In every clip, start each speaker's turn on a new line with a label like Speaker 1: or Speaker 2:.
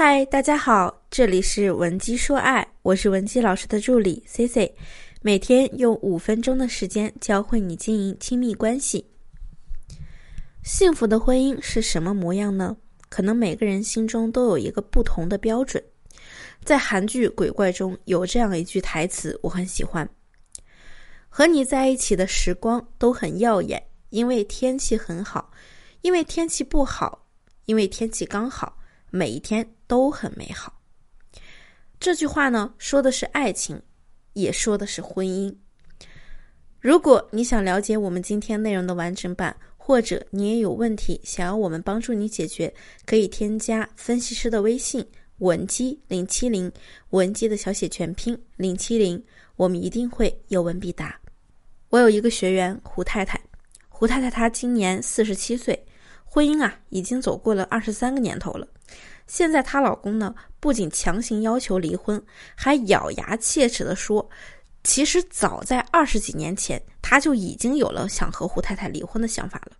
Speaker 1: 嗨，大家好，这里是文姬说爱，我是文姬老师的助理 C C，每天用五分钟的时间教会你经营亲密关系。幸福的婚姻是什么模样呢？可能每个人心中都有一个不同的标准。在韩剧《鬼怪》中有这样一句台词，我很喜欢：“和你在一起的时光都很耀眼，因为天气很好；因为天气不好，因为天气刚好，每一天。”都很美好。这句话呢，说的是爱情，也说的是婚姻。如果你想了解我们今天内容的完整版，或者你也有问题想要我们帮助你解决，可以添加分析师的微信文姬零七零，文姬的小写全拼零七零，我们一定会有问必答。我有一个学员胡太太，胡太太她今年四十七岁，婚姻啊已经走过了二十三个年头了。现在她老公呢，不仅强行要求离婚，还咬牙切齿地说：“其实早在二十几年前，他就已经有了想和胡太太离婚的想法了。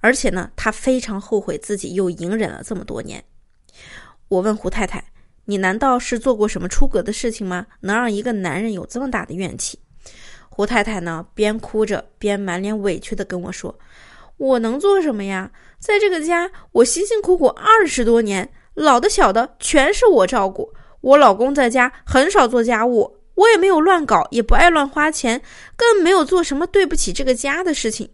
Speaker 1: 而且呢，他非常后悔自己又隐忍了这么多年。”我问胡太太：“你难道是做过什么出格的事情吗？能让一个男人有这么大的怨气？”胡太太呢，边哭着边满脸委屈地跟我说：“我能做什么呀？在这个家，我辛辛苦苦二十多年。”老的小的全是我照顾，我老公在家很少做家务，我也没有乱搞，也不爱乱花钱，更没有做什么对不起这个家的事情。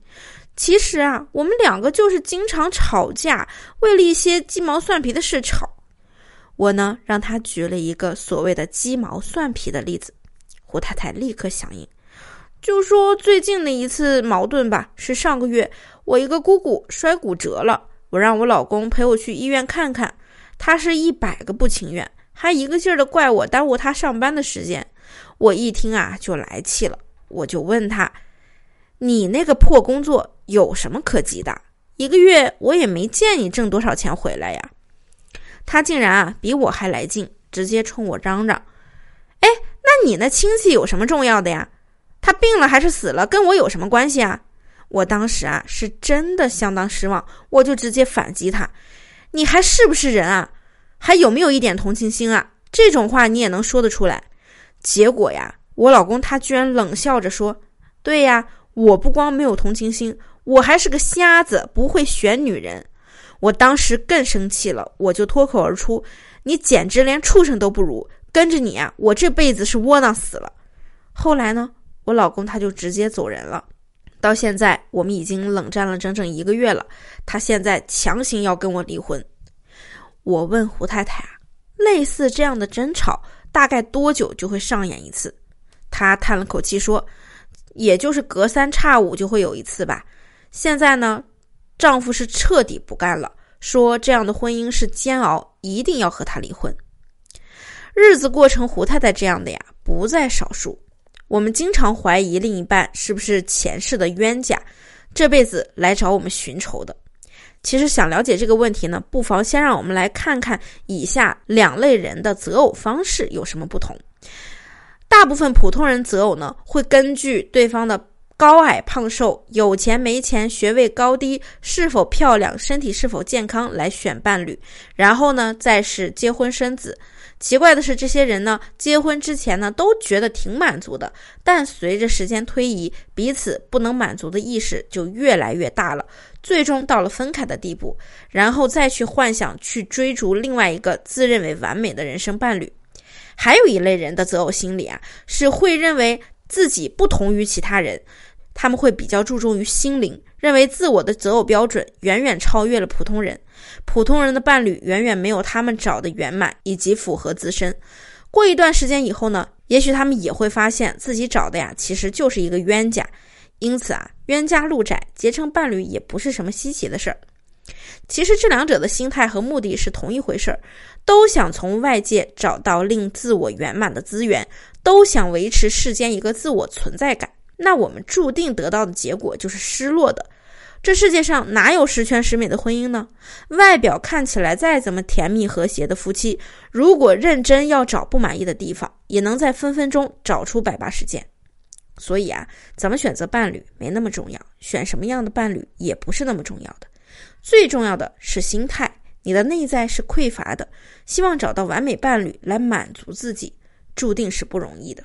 Speaker 1: 其实啊，我们两个就是经常吵架，为了一些鸡毛蒜皮的事吵。我呢，让他举了一个所谓的鸡毛蒜皮的例子，胡太太立刻响应，就说最近的一次矛盾吧，是上个月我一个姑姑摔骨折了，我让我老公陪我去医院看看。他是一百个不情愿，还一个劲儿的怪我耽误他上班的时间。我一听啊，就来气了，我就问他：“你那个破工作有什么可急的？一个月我也没见你挣多少钱回来呀。”他竟然啊比我还来劲，直接冲我嚷嚷：“哎，那你那亲戚有什么重要的呀？他病了还是死了，跟我有什么关系啊？”我当时啊是真的相当失望，我就直接反击他。你还是不是人啊？还有没有一点同情心啊？这种话你也能说得出来？结果呀，我老公他居然冷笑着说：“对呀，我不光没有同情心，我还是个瞎子，不会选女人。”我当时更生气了，我就脱口而出：“你简直连畜生都不如！跟着你啊，我这辈子是窝囊死了。”后来呢，我老公他就直接走人了。到现在，我们已经冷战了整整一个月了。他现在强行要跟我离婚。我问胡太太啊，类似这样的争吵大概多久就会上演一次？她叹了口气说：“也就是隔三差五就会有一次吧。”现在呢，丈夫是彻底不干了，说这样的婚姻是煎熬，一定要和他离婚。日子过成胡太太这样的呀，不在少数。我们经常怀疑另一半是不是前世的冤家，这辈子来找我们寻仇的。其实想了解这个问题呢，不妨先让我们来看看以下两类人的择偶方式有什么不同。大部分普通人择偶呢，会根据对方的高矮胖瘦、有钱没钱、学位高低、是否漂亮、身体是否健康来选伴侣，然后呢，再是结婚生子。奇怪的是，这些人呢，结婚之前呢，都觉得挺满足的，但随着时间推移，彼此不能满足的意识就越来越大了，最终到了分开的地步，然后再去幻想去追逐另外一个自认为完美的人生伴侣。还有一类人的择偶心理啊，是会认为自己不同于其他人。他们会比较注重于心灵，认为自我的择偶标准远远超越了普通人，普通人的伴侣远远没有他们找的圆满以及符合自身。过一段时间以后呢，也许他们也会发现自己找的呀，其实就是一个冤家。因此啊，冤家路窄，结成伴侣也不是什么稀奇的事儿。其实这两者的心态和目的是同一回事儿，都想从外界找到令自我圆满的资源，都想维持世间一个自我存在感。那我们注定得到的结果就是失落的。这世界上哪有十全十美的婚姻呢？外表看起来再怎么甜蜜和谐的夫妻，如果认真要找不满意的地方，也能在分分钟找出百八十件。所以啊，怎么选择伴侣没那么重要，选什么样的伴侣也不是那么重要的。最重要的是心态，你的内在是匮乏的，希望找到完美伴侣来满足自己，注定是不容易的。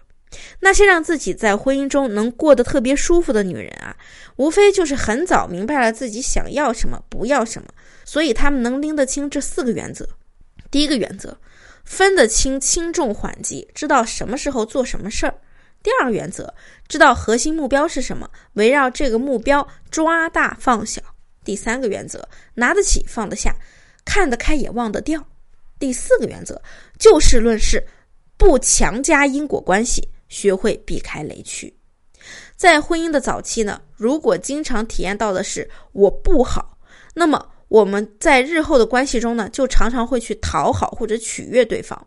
Speaker 1: 那些让自己在婚姻中能过得特别舒服的女人啊，无非就是很早明白了自己想要什么，不要什么，所以她们能拎得清这四个原则。第一个原则，分得清轻重缓急，知道什么时候做什么事儿。第二个原则，知道核心目标是什么，围绕这个目标抓大放小。第三个原则，拿得起放得下，看得开也忘得掉。第四个原则，就事论事，不强加因果关系。学会避开雷区，在婚姻的早期呢，如果经常体验到的是我不好，那么我们在日后的关系中呢，就常常会去讨好或者取悦对方，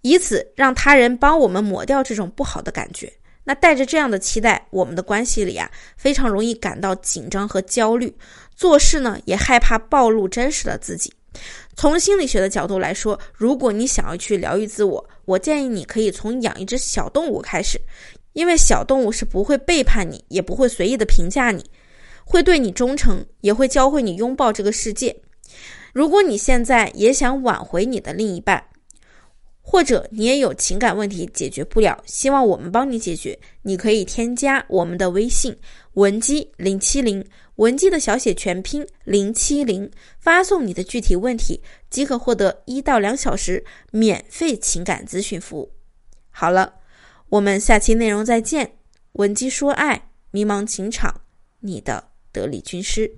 Speaker 1: 以此让他人帮我们抹掉这种不好的感觉。那带着这样的期待，我们的关系里啊，非常容易感到紧张和焦虑，做事呢也害怕暴露真实的自己。从心理学的角度来说，如果你想要去疗愈自我，我建议你可以从养一只小动物开始，因为小动物是不会背叛你，也不会随意的评价你，会对你忠诚，也会教会你拥抱这个世界。如果你现在也想挽回你的另一半，或者你也有情感问题解决不了，希望我们帮你解决，你可以添加我们的微信文姬零七零。文姬的小写全拼零七零，发送你的具体问题，即可获得一到两小时免费情感咨询服务。好了，我们下期内容再见。文姬说爱，迷茫情场，你的得力军师。